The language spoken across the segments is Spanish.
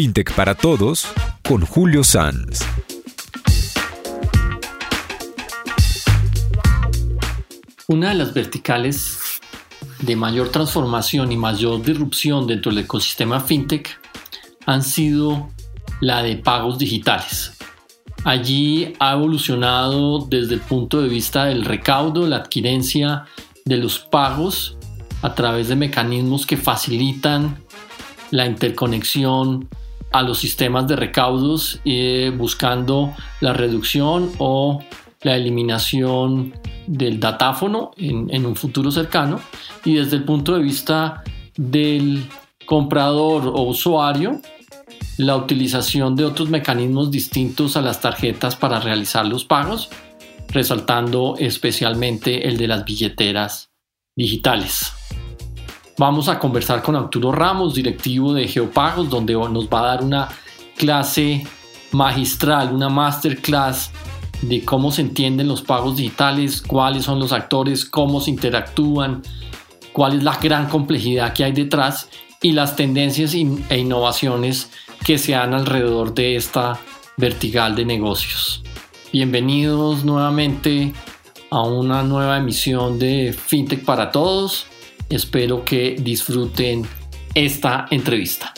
FinTech para Todos con Julio Sanz. Una de las verticales de mayor transformación y mayor disrupción dentro del ecosistema FinTech han sido la de pagos digitales. Allí ha evolucionado desde el punto de vista del recaudo, la adquirencia de los pagos a través de mecanismos que facilitan la interconexión a los sistemas de recaudos eh, buscando la reducción o la eliminación del datáfono en, en, un futuro cercano y desde el punto de vista del comprador o usuario la utilización de otros mecanismos distintos a las tarjetas para realizar los pagos resaltando especialmente el de las billeteras digitales. Vamos a conversar con Arturo Ramos, directivo de Geopagos, donde nos va a dar una clase magistral, una masterclass de cómo se entienden los pagos digitales, cuáles son los actores, cómo se interactúan, cuál es la gran complejidad que hay detrás y las tendencias e innovaciones que se dan alrededor de esta vertical de negocios. Bienvenidos nuevamente a una nueva emisión de FinTech para Todos. Espero que disfruten esta entrevista.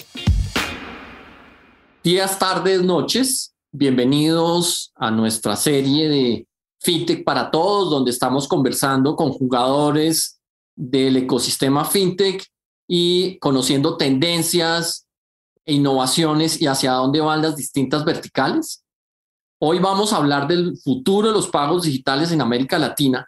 Días, tardes, noches. Bienvenidos a nuestra serie de FinTech para Todos, donde estamos conversando con jugadores del ecosistema FinTech y conociendo tendencias innovaciones y hacia dónde van las distintas verticales. Hoy vamos a hablar del futuro de los pagos digitales en América Latina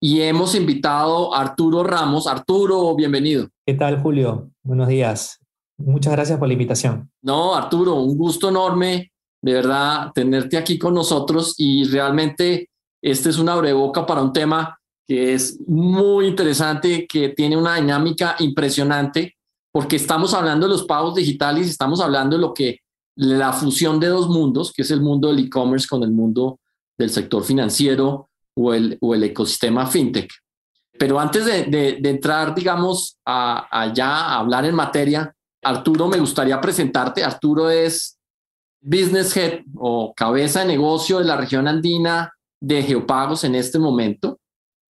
y hemos invitado a Arturo Ramos. Arturo, bienvenido. ¿Qué tal, Julio? Buenos días. Muchas gracias por la invitación. No, Arturo, un gusto enorme, de verdad, tenerte aquí con nosotros y realmente este es una breboca para un tema que es muy interesante, que tiene una dinámica impresionante, porque estamos hablando de los pagos digitales y estamos hablando de lo que la fusión de dos mundos, que es el mundo del e-commerce con el mundo del sector financiero, o el, o el ecosistema fintech. Pero antes de, de, entrar, digamos, a, allá a hablar en materia, Arturo, me gustaría presentarte. Arturo es Business Head o cabeza de negocio de la región andina de Geopagos en este momento.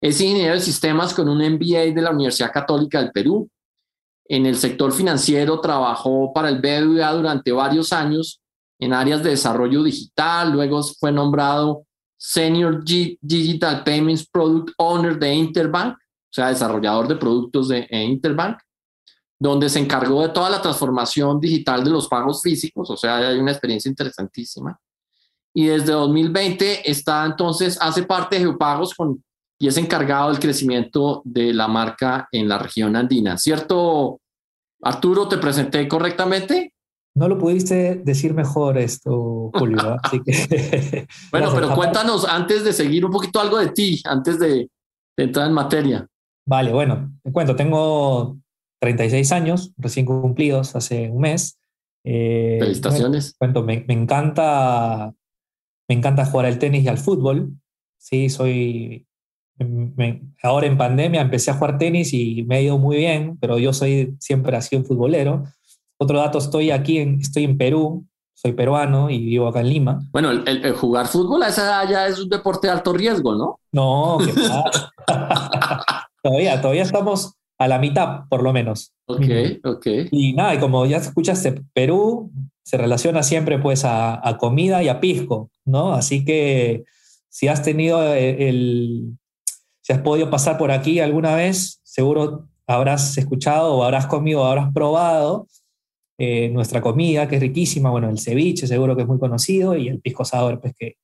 Es ingeniero de sistemas con un MBA de la Universidad Católica del Perú. En el sector financiero trabajó para el BBVA durante varios años en áreas de desarrollo digital, luego fue nombrado Senior Digital Payments Product Owner de Interbank, o sea, desarrollador de productos de Interbank, donde se encargó de toda la transformación digital de los pagos físicos, o sea, hay una experiencia interesantísima. Y desde 2020 está entonces, hace parte de Geopagos y es encargado del crecimiento de la marca en la región andina. ¿Cierto, Arturo? ¿Te presenté correctamente? No lo pudiste decir mejor esto, Julio. Así que bueno, pero cuéntanos antes de seguir un poquito algo de ti, antes de, entrar en materia. Vale, bueno, te cuento, tengo 36 años recién cumplidos hace un mes. Eh, Felicitaciones. cuento, me, encanta, me encanta jugar al tenis y al fútbol. Sí, soy. ahora en pandemia empecé a jugar tenis y me ha ido muy bien, pero yo soy siempre así un futbolero. Otro dato, estoy aquí, en, estoy en Perú, soy peruano y vivo acá en Lima. Bueno, el, jugar fútbol a esa edad ya es un deporte de alto riesgo, ¿no? No, ¿qué todavía, todavía estamos a la mitad, por lo menos. Ok, ok. Y nada, y como ya escuchaste, Perú se relaciona siempre pues a, comida y a pisco, ¿no? Así que si has tenido el, si has podido pasar por aquí alguna vez, seguro habrás escuchado o habrás comido o habrás probado eh, nuestra comida, que es riquísima, bueno, el ceviche seguro que es muy conocido, y el pisco sour, pues que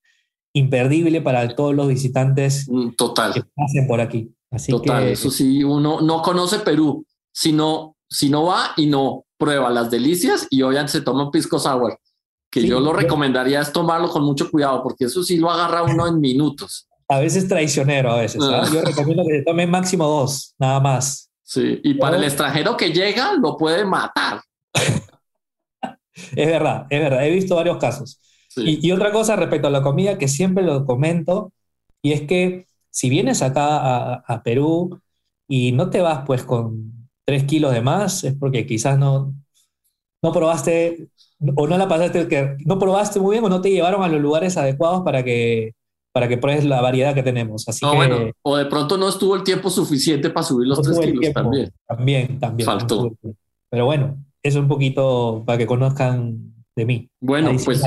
imperdible para todos los visitantes mm, Total. que pasen por aquí. Así Total, eso sí, uno no conoce Perú, sino si no va y no prueba las delicias y obviamente se toma un pisco sour, que yo lo recomendaría es tomarlo con mucho cuidado, porque eso sí lo agarra uno en minutos. A veces traicionero, a veces. ¿ah? Yo recomiendo que se tome máximo dos, nada más. Sí, y para el extranjero que llega, lo puede matar. es verdad, es verdad. He visto varios casos. Y, otra cosa respecto a la comida que siempre lo comento, y es que si vienes acá a, Perú y no te vas pues con tres kilos de más, es porque quizás no, no probaste o no la pasaste, que no probaste muy bien o no te llevaron a los lugares adecuados para que, para que pruebes la variedad que tenemos. Así que, o de pronto no estuvo el tiempo suficiente para subir los tres kilos también. También, también. Faltó. Pero bueno, eso un poquito para que conozcan de mí. Bueno, pues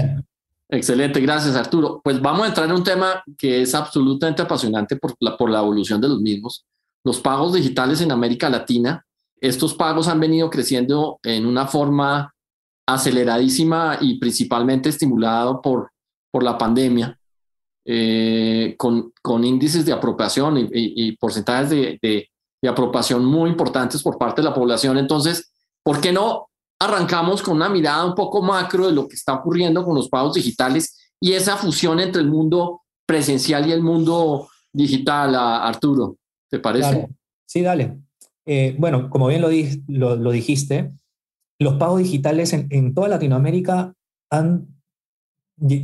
excelente, gracias Arturo. Pues vamos a entrar en un tema que es absolutamente apasionante por la, por la evolución de los mismos. Los pagos digitales en América Latina. Estos pagos han venido creciendo en una forma aceleradísima y principalmente estimulado por, por la pandemia. Eh, con, con, índices de apropiación y, porcentajes de, de, de, apropiación muy importantes por parte de la población. Entonces, ¿por qué no arrancamos con una mirada un poco macro de lo que está ocurriendo con los pagos digitales y esa fusión entre el mundo presencial y el mundo digital, Arturo? ¿Te parece? Sí, dale. Eh, bueno, como bien lo, dijiste, los pagos digitales en, en toda Latinoamérica han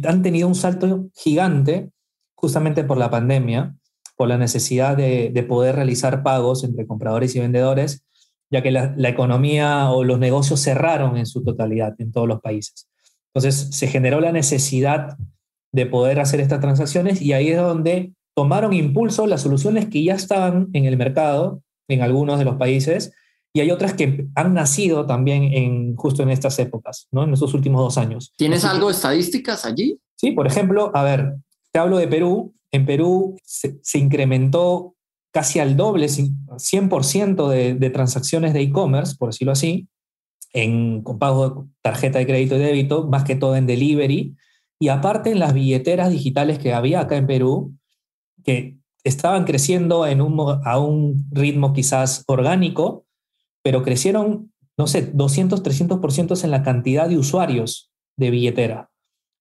han tenido un salto gigante justamente por la pandemia, por la necesidad de, poder realizar pagos entre compradores y vendedores, ya que la, economía o los negocios cerraron en su totalidad en todos los países. Entonces se generó la necesidad de poder hacer estas transacciones y ahí es donde tomaron impulso las soluciones que ya estaban en el mercado en algunos de los países y hay otras que han nacido también en, justo en estas épocas, ¿no? en estos últimos dos años. ¿Tienes algo de estadísticas allí? Sí, por ejemplo, a ver, te hablo de Perú. En Perú se, incrementó casi al doble, 100% de, de transacciones de e-commerce, por decirlo así, en, con pago de tarjeta de crédito y débito, más que todo en delivery. Y aparte en las billeteras digitales que había acá en Perú, que estaban creciendo en un, a un ritmo quizás orgánico, pero crecieron, no sé, 200, 300% en la cantidad de usuarios de billetera.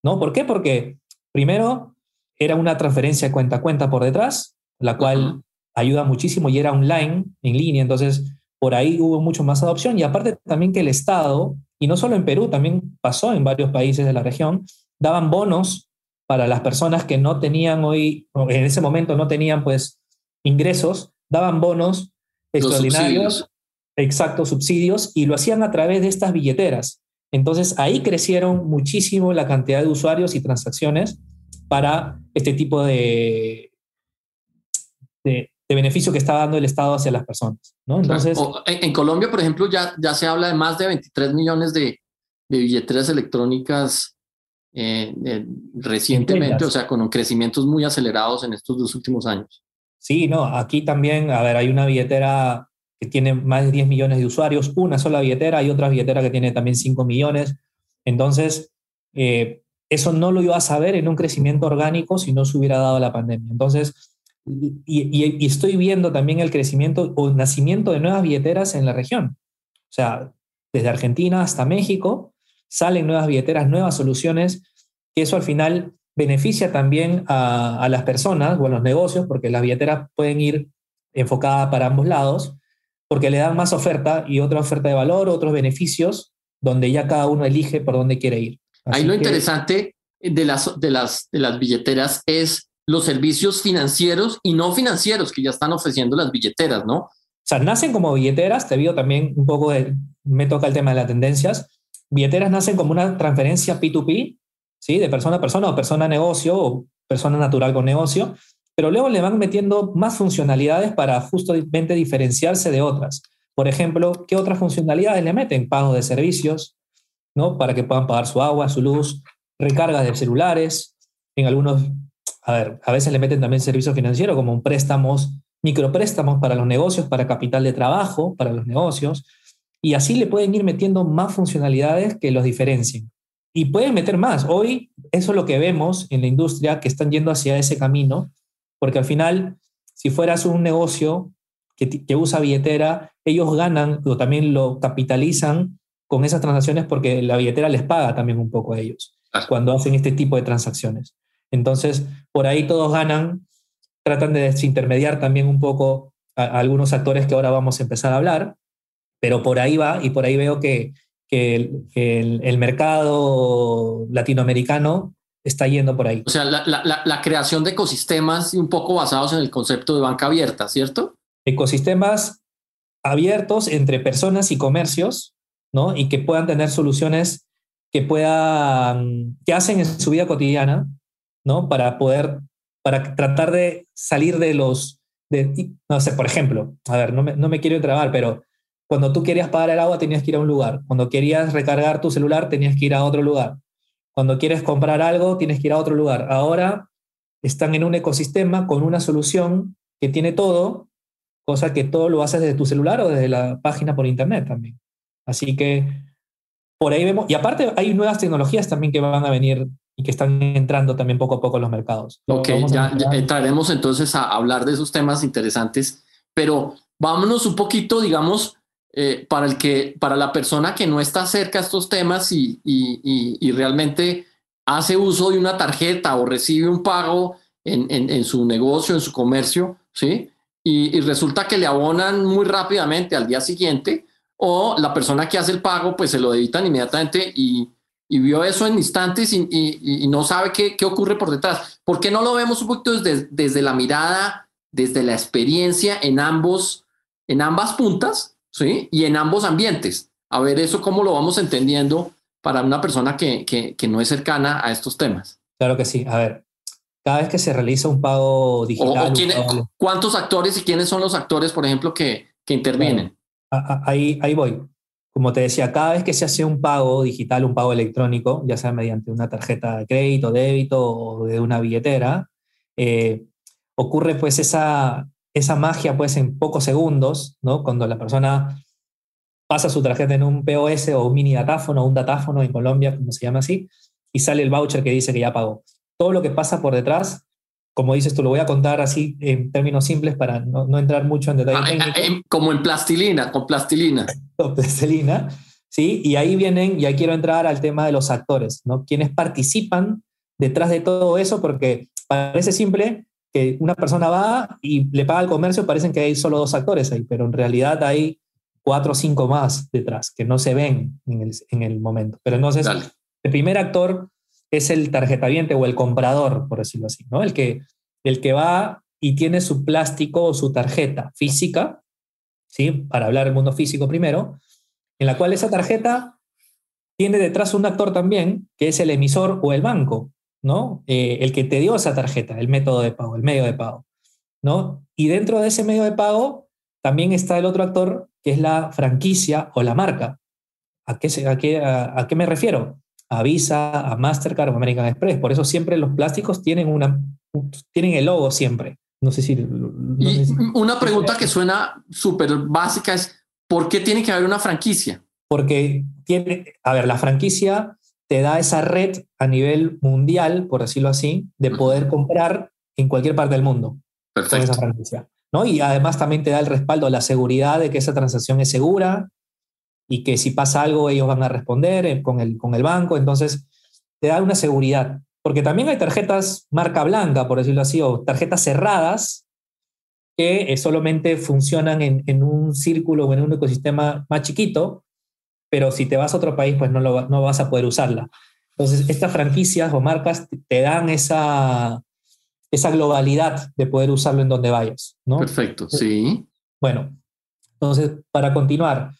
¿No? ¿Por qué? Porque primero era una transferencia cuenta a cuenta por detrás, la cual ayuda muchísimo y era online, en línea, entonces por ahí hubo mucho más adopción. Y aparte también que el Estado, y no solo en Perú, también pasó en varios países de la región, daban bonos para las personas que no tenían hoy, en ese momento no tenían pues ingresos, daban bonos extraordinarios. Exacto, subsidios, y lo hacían a través de estas billeteras. Entonces ahí crecieron muchísimo la cantidad de usuarios y transacciones para este tipo de, de, beneficio que está dando el Estado hacia las personas. ¿no? Entonces, en, Colombia, por ejemplo, ya, ya se habla de más de 23 millones de, de billeteras electrónicas eh, eh, recientemente, o sea, con crecimientos muy acelerados en estos dos últimos años. Sí, no, aquí también, a ver, hay una billetera que tiene más de 10 millones de usuarios, una sola billetera, y otra billetera que tiene también 5 millones. Entonces, eh, eso no lo iba a saber en un crecimiento orgánico si no se hubiera dado la pandemia. Entonces, y, estoy viendo también el crecimiento o nacimiento de nuevas billeteras en la región. O sea, desde Argentina hasta México salen nuevas billeteras, nuevas soluciones, que eso al final beneficia también a, a las personas o a los negocios, porque las billeteras pueden ir enfocadas para ambos lados, porque le dan más oferta y otra oferta de valor, otros beneficios, donde ya cada uno elige por dónde quiere ir. Ahí lo interesante de las, de, las, de las billeteras es los servicios financieros y no financieros que ya están ofreciendo las billeteras, ¿no? O sea, nacen como billeteras, te digo también un poco, de, me toca el tema de las tendencias, billeteras nacen como una transferencia P2P, ¿sí? De persona a persona o persona a negocio o persona natural con negocio, pero luego le van metiendo más funcionalidades para justamente diferenciarse de otras. Por ejemplo, ¿qué otras funcionalidades le meten? Pago de servicios, ¿no? Para que puedan pagar su agua, su luz, recargas de celulares, en algunos, a ver, a veces le meten también servicios financieros como préstamos, micropréstamos para los negocios, para capital de trabajo, para los negocios, y así le pueden ir metiendo más funcionalidades que los diferencien. Y pueden meter más. Hoy eso es lo que vemos en la industria que están yendo hacia ese camino porque al final, si fueras un negocio que, usa billetera, ellos ganan o también lo capitalizan con esas transacciones porque la billetera les paga también un poco a ellos cuando hacen este tipo de transacciones. Entonces, por ahí todos ganan, tratan de desintermediar también un poco a, algunos actores que ahora vamos a empezar a hablar, pero por ahí va y por ahí veo que, el, mercado latinoamericano está yendo por ahí. O sea, la, creación de ecosistemas un poco basados en el concepto de banca abierta, ¿cierto? Ecosistemas abiertos entre personas y comercios, ¿no? Y que puedan tener soluciones que puedan, que hacen en su vida cotidiana, ¿no? Para poder, para tratar de salir de los, de, no sé, por ejemplo, a ver, no me, no me quiero entrabar, pero cuando tú querías pagar el agua tenías que ir a un lugar. Cuando querías recargar tu celular tenías que ir a otro lugar. Cuando quieres comprar algo tienes que ir a otro lugar. Ahora están en un ecosistema con una solución que tiene todo, cosa que todo lo haces desde tu celular o desde la página por internet también. Así que por ahí vemos, y aparte hay nuevas tecnologías también que van a venir y que están entrando también poco a poco en los mercados. Ok, ya, ya, entraremos entonces a hablar de esos temas interesantes, pero vámonos un poquito, digamos, eh, para, el que, para la persona que no está cerca a estos temas y, y, y, realmente hace uso de una tarjeta o recibe un pago en, en, en su negocio, en su comercio, ¿sí? Y, resulta que le abonan muy rápidamente al día siguiente, o la persona que hace el pago, pues se lo debitan inmediatamente y, y vio eso en instantes y, y no sabe qué, qué, ocurre por detrás. ¿Por qué no lo vemos un poquito desde, desde la mirada, desde la experiencia en, ambos, en ambas puntas, ¿sí? Y en ambos ambientes. A ver eso cómo lo vamos entendiendo para una persona que, que, que no es cercana a estos temas. Claro que sí. A ver, cada vez que se realiza un pago digital. ¿Cuántos actores y quiénes son los actores, por ejemplo, que, que intervienen? ahí, ahí voy. Como te decía, cada vez que se hace un pago digital, un pago electrónico, ya sea mediante una tarjeta de crédito, débito o de una billetera, eh, ocurre pues esa, esa magia pues en pocos segundos, ¿no? Cuando la persona pasa su tarjeta en un POS o un mini datáfono un datáfono en Colombia, como se llama así, y sale el voucher que dice que ya pagó todo lo que pasa por detrás, como dices tú, lo voy a contar así en términos simples para no, entrar mucho en detalle. Ah, eh, como en plastilina, con plastilina. Con plastilina, sí, y ahí vienen, y ahí quiero entrar al tema de los actores, ¿no? Quienes participan detrás de todo eso, porque parece simple que una persona va y le paga al comercio, parecen que hay solo dos actores ahí, pero en realidad hay cuatro o cinco más detrás que no se ven en el, en el momento. Pero entonces, el primer actor es el tarjetaviente o el comprador, por decirlo así, ¿no? El que, el que va y tiene su plástico o su tarjeta física, ¿sí? Para hablar del mundo físico primero, en la cual esa tarjeta tiene detrás un actor también, que es el emisor o el banco, ¿no? Eh, el que te dio esa tarjeta, el método de pago, el medio de pago, ¿no? Y dentro de ese medio de pago también está el otro actor, que es la franquicia o la marca. ¿A qué, a qué, a qué me refiero? A Visa, a Mastercard o American Express. Por eso siempre los plásticos tienen, una, tienen el logo siempre. No sé si... y una pregunta que suena súper básica es, ¿por qué tiene que haber una franquicia? Porque tiene, a ver, la franquicia te da esa red a nivel mundial, por decirlo así, de poder comprar en cualquier parte del mundo Perfecto. con esa franquicia. ¿no? Y además también te da el respaldo, la seguridad de que esa transacción es segura, y que si pasa algo ellos van a responder eh, con el, con el banco, entonces te da una seguridad. Porque también hay tarjetas marca blanca, por decirlo así, o tarjetas cerradas que eh, solamente funcionan en, en, un círculo o en un ecosistema más chiquito, pero si te vas a otro país, pues no, lo, no vas a poder usarla. Entonces, estas franquicias o marcas te dan esa, esa globalidad de poder usarlo en donde vayas. ¿no? Perfecto, sí. Bueno, entonces, para continuar,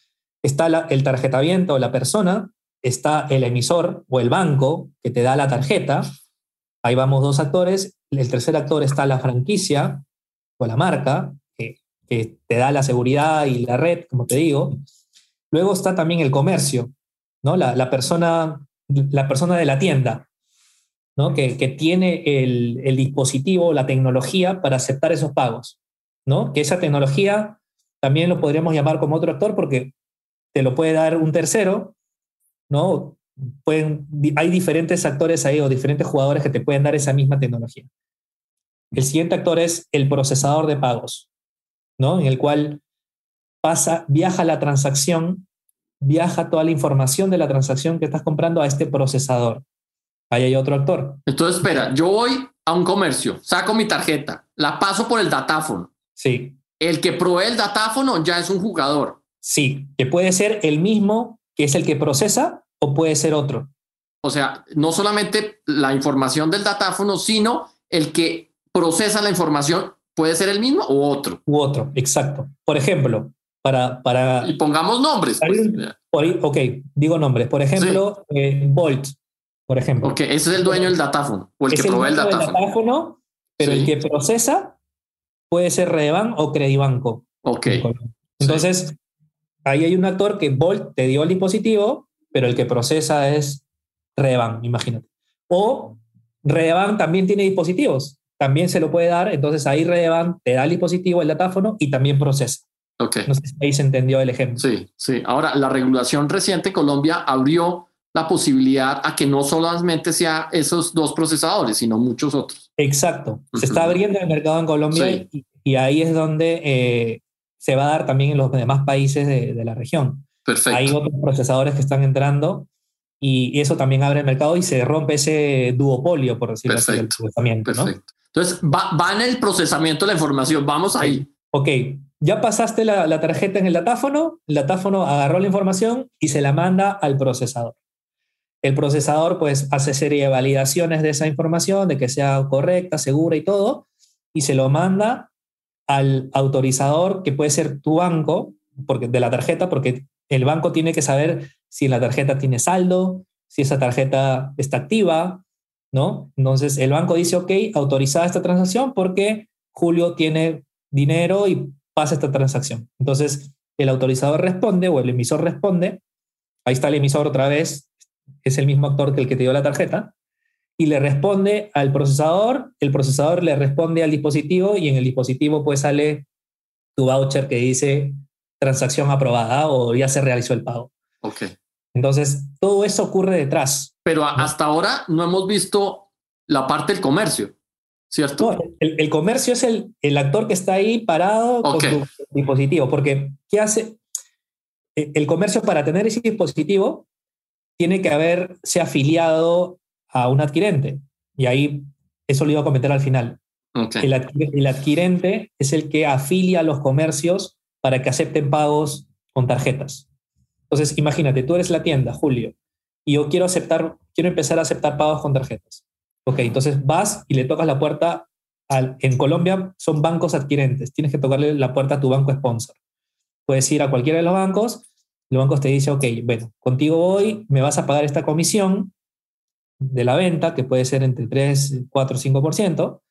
está el tarjetaviento o la persona, está el emisor o el banco que te da la tarjeta. Ahí vamos dos actores. El tercer actor está la franquicia o la marca, que, te da la seguridad y la red, como te digo. Luego está también el comercio, ¿no? la, persona, la persona de la tienda, ¿no? que, tiene el, el, dispositivo, la tecnología para aceptar esos pagos. ¿no? Que esa tecnología también lo podríamos llamar como otro actor porque te lo puede dar un tercero, ¿no? Pueden, hay diferentes actores ahí o diferentes jugadores que te pueden dar esa misma tecnología. El siguiente actor es el procesador de pagos, ¿no? En el cual pasa, viaja la transacción, viaja toda la información de la transacción que estás comprando a este procesador. Ahí hay otro actor. Entonces, espera, yo voy a un comercio, saco mi tarjeta, la paso por el datáfono. Sí. El que provee el datáfono ya es un jugador. Sí, que puede ser el mismo que es el que procesa o puede ser otro. O sea, no solamente la información del datáfono, sino el que procesa la información puede ser el mismo o otro. U otro, exacto. Por ejemplo, para, para y pongamos nombres. Pues. ok, digo nombres. Por ejemplo, eh, Bolt, por ejemplo. Ok, ese es el dueño del datáfono o el que provee el datáfono. pero el que procesa puede ser Redeban o Credibanco. Ok. Entonces, ahí hay un actor que Bolt te dio el dispositivo, pero el que procesa es Redeban, imagínate. O Redeban también tiene dispositivos, también se lo puede dar, entonces ahí Redeban te da el dispositivo, el datáfono y también procesa. Okay. No sé si ahí se entendió el ejemplo. Sí, sí. Ahora, la regulación reciente en Colombia abrió la posibilidad a que no solamente sea esos dos procesadores, sino muchos otros. Exacto. Se está abriendo el mercado en Colombia y, ahí es donde eh, se va a dar también en los demás países de, la región. Perfecto. Hay otros procesadores que están entrando y eso también abre el mercado y se rompe ese duopolio, por decirlo así, del procesamiento. Perfecto. Entonces, va, va, en el procesamiento de la información. Vamos ahí. Ok, ya pasaste la, tarjeta en el datáfono, el datáfono agarró la información y se la manda al procesador. El procesador pues hace serie de validaciones de esa información, de que sea correcta, segura y todo, y se lo manda al autorizador, que puede ser tu banco, porque, de la tarjeta, porque el banco tiene que saber si la tarjeta tiene saldo, si esa tarjeta está activa, ¿no? Entonces el banco dice, ok, autorizada esta transacción porque Julio tiene dinero y pasa esta transacción. Entonces, el autorizador responde o el emisor responde, ahí está el emisor otra vez, es el mismo actor que el que te dio la tarjeta, y le responde al procesador, el procesador le responde al dispositivo y en el dispositivo pues sale tu voucher que dice transacción aprobada o ya se realizó el pago. Ok. Entonces, todo eso ocurre detrás. Pero hasta ahora no hemos visto la parte del comercio. ¿cierto? el, comercio es el, el, actor que está ahí parado con su dispositivo, porque ¿qué hace? E, el comercio para tener ese dispositivo tiene que haberse afiliado a un adquirente, y ahí eso lo iba a comentar al final. El, el adquirente es el que afilia a los comercios para que acepten pagos con tarjetas. Entonces, imagínate, tú eres la tienda, Julio, y yo quiero aceptar, quiero empezar a aceptar pagos con tarjetas. Ok, entonces vas y le tocas la puerta. Al, en Colombia son bancos adquirentes. Tienes que tocarle la puerta a tu banco sponsor. Puedes ir a cualquiera de los bancos. Los bancos te dicen, ok, bueno, contigo voy, me vas a pagar esta comisión de la venta, que puede ser entre 3, 4, 5%,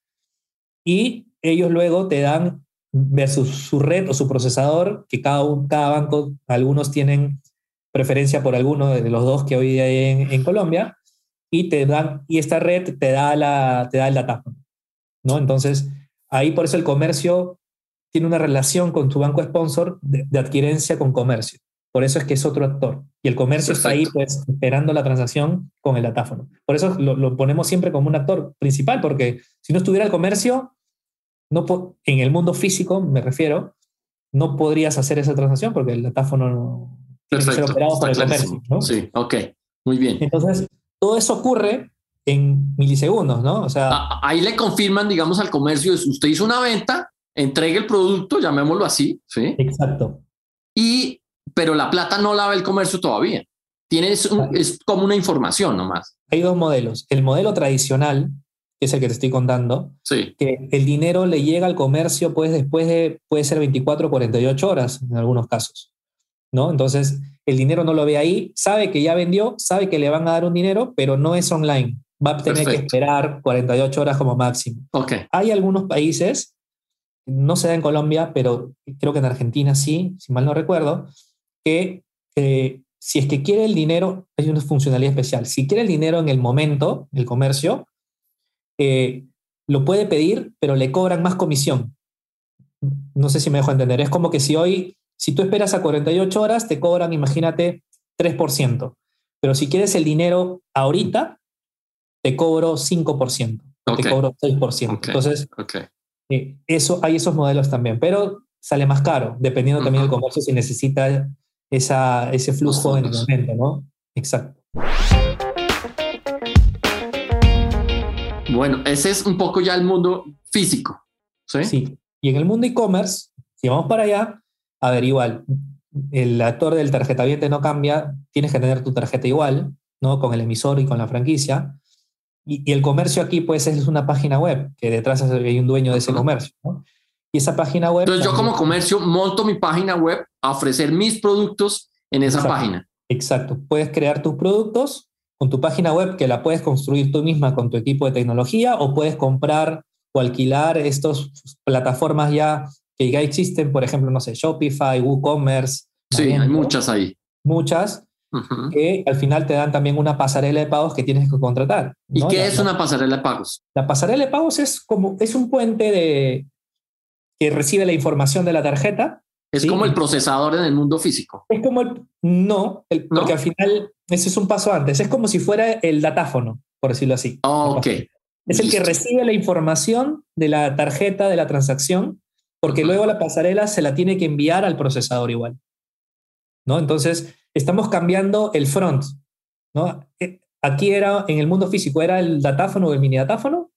y ellos luego te dan versus su red o su procesador, que cada, cada banco, algunos tienen preferencia por alguno de los dos que hoy hay en, Colombia, y te dan, y esta red te da, la, te da el datáfono, ¿no? Entonces, ahí por eso el comercio tiene una relación con tu banco sponsor de, adquirencia con comercio. Por eso es que es otro actor. Y el comercio está ahí pues esperando la transacción con el datáfono. Por eso lo, ponemos siempre como un actor principal, porque si no estuviera el comercio, no en el mundo físico, me refiero, no podrías hacer esa transacción porque el datáfono no tiene que ser operado por el comercio. ¿no? Sí, ok, muy bien. Entonces, todo eso ocurre en milisegundos, ¿no? O sea, ahí le confirman, digamos, al comercio, usted hizo una venta, entregue el producto, llamémoslo así, ¿sí? Exacto. Y, pero la plata no la ve el comercio todavía. Tienes es como una información nomás. Hay dos modelos. El modelo tradicional, que es el que te estoy contando, sí. que el dinero le llega al comercio pues después de, puede ser 24 o 48 horas en algunos casos, ¿no? Entonces, el dinero no lo ve ahí, sabe que ya vendió, sabe que le van a dar un dinero, pero no es online. Va a tener que esperar 48 horas como máximo. Okay. Hay algunos países, no se da en Colombia, pero creo que en Argentina sí, si mal no recuerdo, que eh, si es que quiere el dinero, hay una funcionalidad especial. Si quiere el dinero en el momento, el comercio, eh, lo puede pedir, pero le cobran más comisión. No sé si me dejo entender. Es como que si hoy si tú esperas a 48 horas, te cobran, imagínate, 3%. Pero si quieres el dinero ahorita, te cobro 5%, te cobro 6%. Entonces, eh, eso, hay esos modelos también, pero sale más caro, dependiendo también del comercio si necesita esa, ese flujo en el momento, ¿no? Exacto. Bueno, ese es un poco ya el mundo físico. Sí. sí. Y en el mundo e-commerce, si vamos para allá, a ver, igual, el actor del tarjeta viente no cambia, tienes que tener tu tarjeta igual, ¿no? Con el emisor y con la franquicia. Y, el comercio aquí, pues, es una página web, que detrás hay un dueño de ese comercio, ¿no? Y esa página web... Entonces yo como comercio monto mi página web a ofrecer mis productos en esa página. Exacto. Puedes crear tus productos con tu página web que la puedes construir tú misma con tu equipo de tecnología o puedes comprar o alquilar estas plataformas ya que ya existen, por ejemplo, no sé, Shopify, WooCommerce. Sí, hay muchas ahí. Muchas, que al final te dan también una pasarela de pagos que tienes que contratar. ¿Y qué es una pasarela de pagos? La pasarela de pagos es como es un puente de que recibe la información de la tarjeta. Es como el procesador en el mundo físico. Es como el no, porque al final ese es un paso antes. Es como si fuera el datáfono, por decirlo así. ok. Es el que recibe la información de la tarjeta de la transacción, porque luego la pasarela se la tiene que enviar al procesador igual. ¿No? Entonces, estamos cambiando el front. ¿no? Eh, aquí era, en el mundo físico, era el datáfono o el mini datáfono,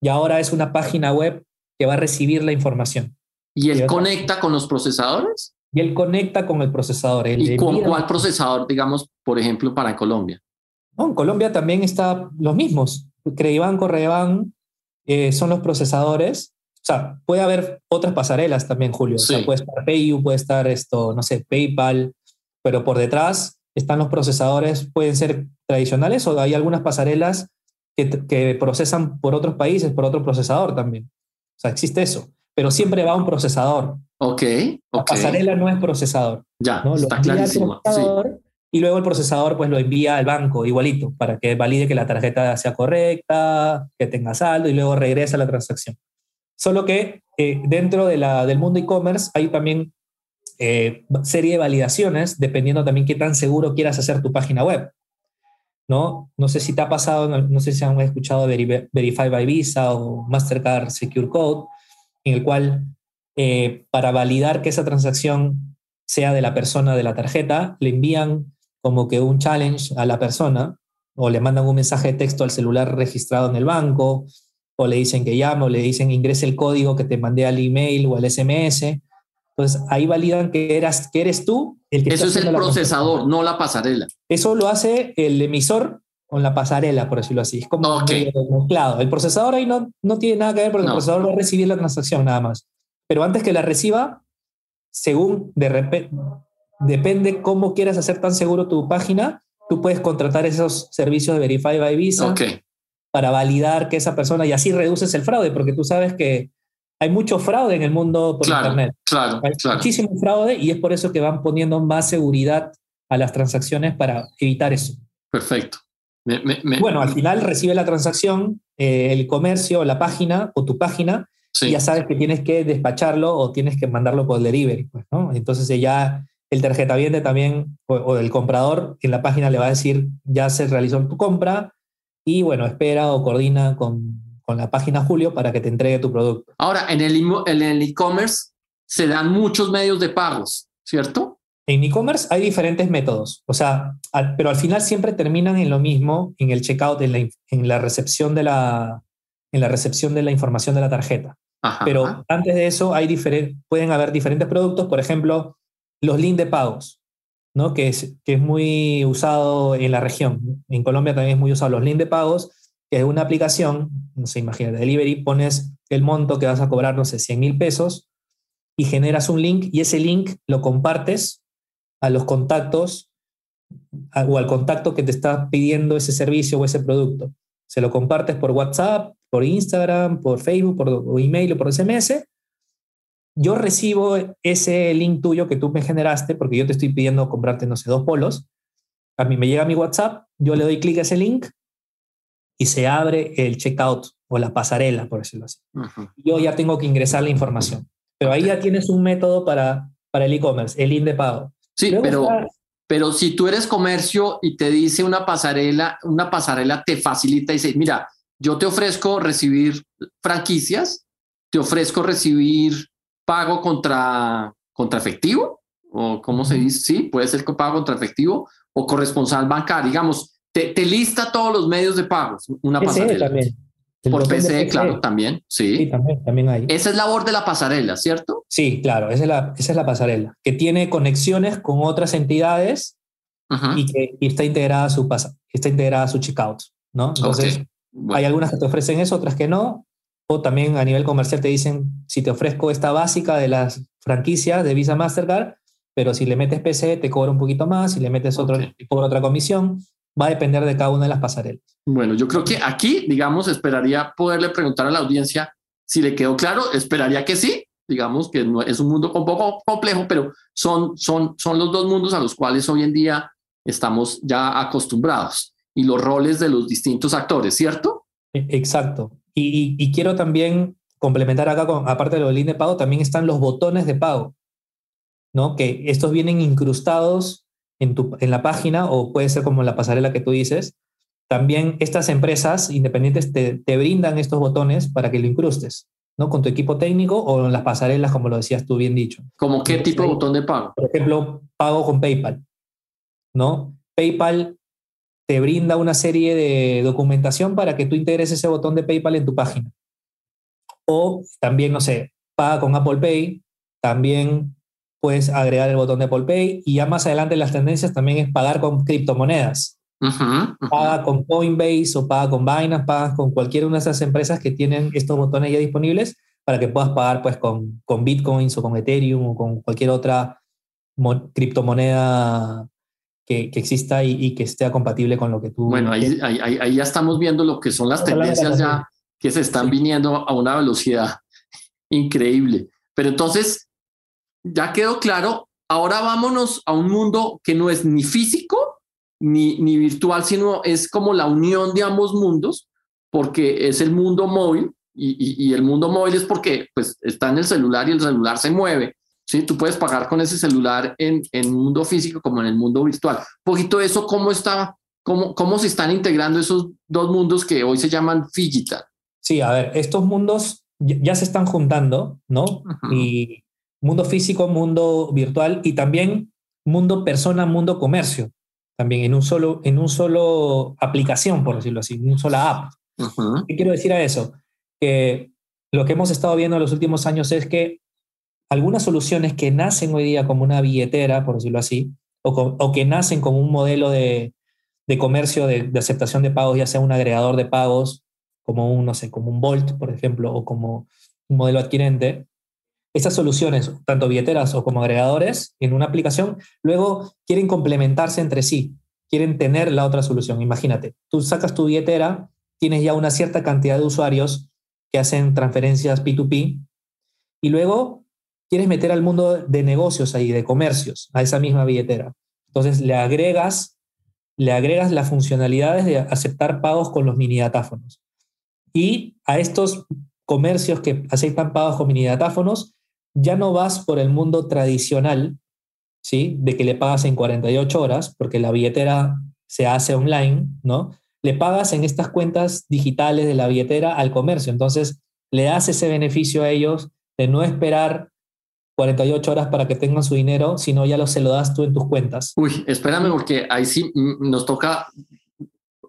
y ahora es una página web que va a recibir la información. ¿Y él conecta con los procesadores? Y él conecta con el procesador. ¿Y con cuál procesador, digamos, por ejemplo, para Colombia? No, en Colombia también está los mismos. Creibanco, Reban eh, son los procesadores. O sea, puede haber otras pasarelas también, Julio. O sea, puede estar PayU, puede estar esto, no sé, PayPal, pero por detrás están los procesadores, pueden ser tradicionales o hay algunas pasarelas que, procesan por otros países, por otro procesador también. O sea, existe eso, pero siempre va un procesador. Ok, La pasarela no es procesador. Ya, está clarísimo. Y luego el procesador pues lo envía al banco igualito para que valide que la tarjeta sea correcta, que tenga saldo y luego regresa la transacción. Solo que eh, dentro de la, del mundo e-commerce hay también eh, serie de validaciones dependiendo también qué tan seguro quieras hacer tu página web. ¿No? No sé si te ha pasado, no, sé si han escuchado Verify by Visa o Mastercard Secure Code, en el cual eh, para validar que esa transacción sea de la persona de la tarjeta, le envían como que un challenge a la persona o le mandan un mensaje de texto al celular registrado en el banco o le dicen que llame o le dicen ingrese el código que te mandé al email o al SMS entonces ahí validan que, eras, que eres tú el que Eso es el procesador, no la pasarela. Eso lo hace el emisor con la pasarela, por decirlo así. Es como mezclado. El procesador ahí no, no tiene nada que ver porque el procesador va a recibir la transacción nada más. Pero antes que la reciba, según de repente, depende cómo quieras hacer tan seguro tu página, tú puedes contratar esos servicios de Verify by Visa para validar que esa persona y así reduces el fraude, porque tú sabes que hay mucho fraude en el mundo por Internet. Claro, hay muchísimo fraude y es por eso que van poniendo más seguridad a las transacciones para evitar eso. Perfecto. bueno, al final recibe la transacción eh, el comercio, la página o tu página y ya sabes que tienes que despacharlo o tienes que mandarlo por delivery. Pues, ¿no? Entonces ya el tarjetaviente también o, el comprador en la página le va a decir ya se realizó tu compra y bueno, espera o coordina con con la página Julio para que te entregue tu producto. Ahora, en el e-commerce se dan muchos medios de pagos, ¿cierto? En e-commerce hay diferentes métodos, o sea, pero al final siempre terminan en lo mismo, en el checkout, en la, en la recepción de la, en la recepción de la información de la tarjeta. Pero antes de eso hay pueden haber diferentes productos, por ejemplo, los links de pagos, ¿no? que, es, que es muy usado en la región. En Colombia también es muy usado los links de pagos, que es una aplicación, no sé, imagínate, delivery, pones el monto que vas a cobrar, no sé, 100 mil pesos y generas un link y ese link lo compartes a los contactos o al contacto que te está pidiendo ese servicio o ese producto. Se lo compartes por WhatsApp, por Instagram, por Facebook, por email o por SMS. Yo recibo ese link tuyo que tú me generaste porque yo te estoy pidiendo comprarte, no sé, dos polos. A mí me llega mi WhatsApp, yo le doy clic a ese link y se abre el checkout o la pasarela, por decirlo así. Yo ya tengo que ingresar la información. Pero ahí ya tienes un método para, para el e-commerce, el link de pago. Sí, pero, pero si tú eres comercio y te dice una pasarela, una pasarela te facilita y dice, mira, yo te ofrezco recibir franquicias, te ofrezco recibir pago contra, contra efectivo, o cómo se dice, sí, puede ser pago contra efectivo o corresponsal bancario, digamos, te, lista todos los medios de pago, una pasarela. También. Por PC, claro, también, sí. Sí, también, también hay. Esa es labor de la pasarela, ¿cierto? Sí, claro, esa es la, esa es la pasarela, que tiene conexiones con otras entidades y que está integrada su está integrada su checkout, ¿no? Entonces, hay algunas que te ofrecen eso, otras que no, o también a nivel comercial te dicen, si te ofrezco esta básica de las franquicias de Visa Mastercard, pero si le metes PC te cobra un poquito más, si le metes otro, te cobra otra comisión, va a depender de cada una de las pasarelas. Bueno, yo creo que aquí, digamos, esperaría poderle preguntar a la audiencia si le quedó claro, esperaría que sí, digamos que no, es un mundo un poco complejo, pero son, son, son los dos mundos a los cuales hoy en día estamos ya acostumbrados y los roles de los distintos actores, ¿cierto? E, exacto. Y, quiero también complementar acá, con, aparte de lo del link de pago, también están los botones de pago, ¿no? Que estos vienen incrustados en, tu, en la página o puede ser como la pasarela que tú dices. También estas empresas independientes te, te brindan estos botones para que lo incrustes. ¿no? Con tu equipo técnico o en las pasarelas, como lo decías tú bien dicho. ¿Como qué tipo de botón de pago? Por ejemplo, pago con PayPal, ¿no? PayPal te brinda una serie de documentación para que tú integres ese botón de PayPal en tu página. O también, no sé, paga con Apple Pay, también puedes agregar el botón de Apple Pay y ya más adelante las tendencias también es pagar con criptomonedas. Paga con Coinbase o paga con Binance, paga con cualquiera de esas empresas que tienen estos botones ya disponibles para que puedas pagar pues con, con Bitcoins o con Ethereum o con cualquier otra criptomoneda que, que exista y, que esté compatible con lo que tú... Bueno, ahí, ahí, ya estamos viendo lo que son las tendencias ya que se están viniendo a una velocidad increíble. Pero entonces, ya quedó claro, ahora vámonos a un mundo que no es ni físico ni, ni virtual, sino es como la unión de ambos mundos, porque es el mundo móvil y, y, el mundo móvil es porque pues, está en el celular y el celular se mueve. ¿sí? Tú puedes pagar con ese celular en, en mundo físico como en el mundo virtual. Un poquito eso, ¿cómo, está, cómo, ¿cómo se están integrando esos dos mundos que hoy se llaman digital? Sí, a ver, estos mundos ya se están juntando, ¿no? Y mundo físico, mundo virtual y también mundo persona, mundo comercio también en un solo, en un solo aplicación, por decirlo así, en una sola app. ¿Qué quiero decir a eso? Que lo que hemos estado viendo en los últimos años es que algunas soluciones que nacen hoy día como una billetera, por decirlo así, o, o que nacen como un modelo de, de comercio de, de, aceptación de pagos, ya sea un agregador de pagos, como un, no sé, como un Bolt, por ejemplo, o como un modelo adquirente, estas soluciones, tanto billeteras o como agregadores en una aplicación, luego quieren complementarse entre sí, quieren tener la otra solución. Imagínate, tú sacas tu billetera, tienes ya una cierta cantidad de usuarios que hacen transferencias P2P y luego quieres meter al mundo de negocios ahí, de comercios, a esa misma billetera. Entonces le agregas, le agregas las funcionalidades de aceptar pagos con los mini datáfonos. Y a estos comercios que aceptan pagos con mini datáfonos, ya no vas por el mundo tradicional, ¿sí? De que le pagas en 48 horas, porque la billetera se hace online, ¿no? Le pagas en estas cuentas digitales de la billetera al comercio. Entonces, le das ese beneficio a ellos de no esperar 48 horas para que tengan su dinero, sino ya lo, se lo das tú en tus cuentas. Uy, espérame, porque ahí sí nos toca,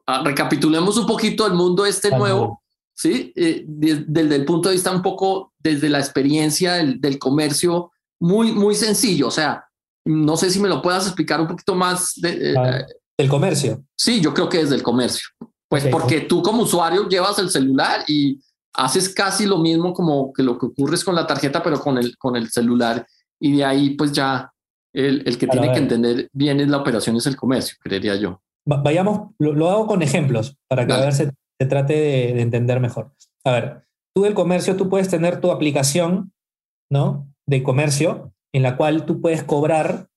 ah, recapitulemos un poquito el mundo este nuevo, ¿sí? Eh, desde, el punto de vista un poco, desde la experiencia del, comercio, muy, muy sencillo. O sea, no sé si me lo puedas explicar un poquito más. De, eh, ¿Del comercio? Sí, yo creo que desde el comercio. Pues porque tú como usuario llevas el celular y haces casi lo mismo como que lo que ocurre es con la tarjeta, pero con el, con el celular. Y de ahí pues ya el, el que tiene que entender bien es la operación es el comercio, creería yo. Vayamos, lo, hago con ejemplos para que a ver se trate de, entender mejor. A ver, tú del comercio, tú puedes tener tu aplicación, ¿no? De comercio, en la cual tú puedes cobrar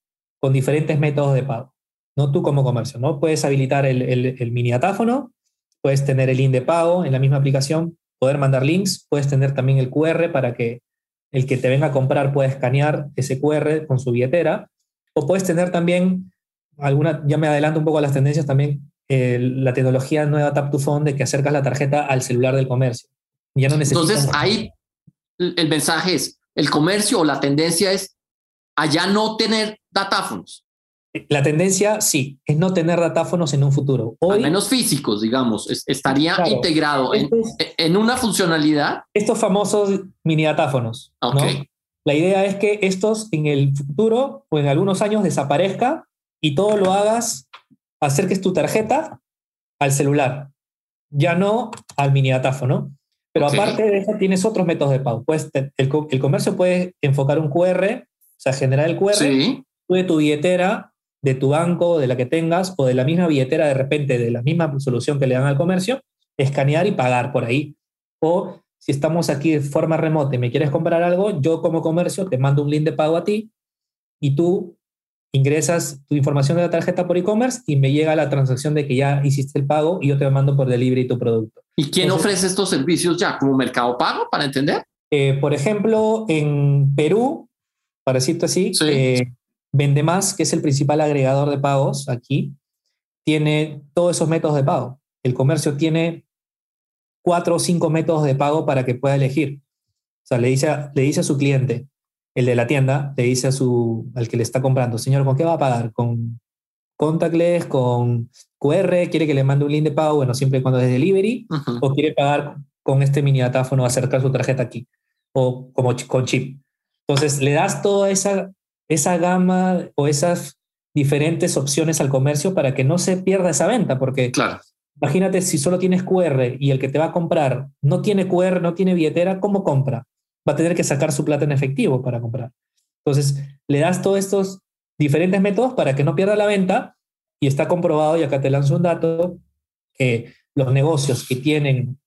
con diferentes métodos de pago, ¿no? Tú como comercio, ¿no? Puedes habilitar el, mini atáfono, puedes tener el link de pago en la misma aplicación, poder mandar links, puedes tener también el QR para que el que te venga a comprar pueda escanear ese QR con su billetera, o puedes tener también alguna, ya me adelanto un poco a las tendencias también, la tecnología nueva Tap to Phone de que acercas la tarjeta al celular del comercio. Ya no Entonces ahí el mensaje es, el comercio o la tendencia es allá no tener datáfonos. La tendencia, sí, es no tener datáfonos en un futuro. Al menos físicos, digamos, estaría integrado en, en, una funcionalidad. Estos famosos mini datáfonos. La idea es que estos en el futuro o en algunos años desaparezca y todo lo hagas acerques tu tarjeta al celular, ya no al mini datáfono. Pero aparte de eso, tienes otros métodos de pago. El, el, comercio puede enfocar un QR, o sea, generar el QR sí. de tu billetera, de tu banco, de la que tengas, o de la misma billetera de repente, de la misma solución que le dan al comercio, escanear y pagar por ahí. O si estamos aquí de forma remota y me quieres comprar algo, yo como comercio te mando un link de pago a ti y tú ingresas tu información de la tarjeta por e-commerce y me llega la transacción de que ya hiciste el pago y yo te mando por delivery tu producto. ¿Y quién ofrece estos servicios ya como Mercado Pago para entender? Eh, por ejemplo, en Perú, para decirte así, eh, Vendemás, que es el principal agregador de pagos aquí, tiene todos esos métodos de pago. El comercio tiene cuatro o cinco métodos de pago para que pueda elegir. O sea, le dice, le dice a su cliente, el de la tienda le dice a su, al que le está comprando, señor, ¿con qué va a pagar? ¿Con contactless, con QR? ¿Quiere que le mande un link de pago? Bueno, siempre y cuando es delivery. ¿O quiere pagar con este mini datáfono, acercar su tarjeta aquí? O como con chip. Entonces, le das toda esa, esa gama o esas diferentes opciones al comercio para que no se pierda esa venta, porque claro. imagínate si solo tienes QR y el que te va a comprar no tiene QR, no tiene billetera, ¿cómo compra? va a tener que sacar su plata en efectivo para comprar. Entonces, le das todos estos diferentes métodos para que no pierda la venta y está comprobado, y acá te lanzo un dato, que los negocios que tienen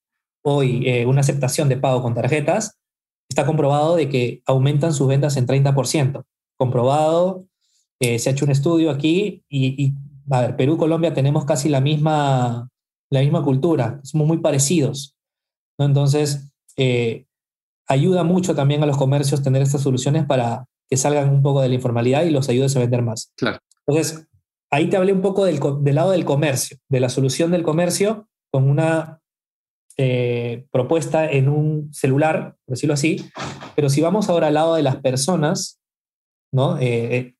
hoy eh, una aceptación de pago con tarjetas, está comprobado de que aumentan sus ventas en 30%. Comprobado, eh, se ha hecho un estudio aquí y, a ver, Perú y Colombia tenemos casi la misma, la misma cultura, somos muy parecidos. ¿no? Entonces, eh, ayuda mucho también a los comercios tener estas soluciones para que salgan un poco de la informalidad y los ayudes a vender más. Claro. Entonces, ahí te hablé un poco del, lado del comercio, de la solución del comercio con una eh, propuesta en un celular, por decirlo así, pero si vamos ahora al lado de las personas, ¿no? Eh, eh,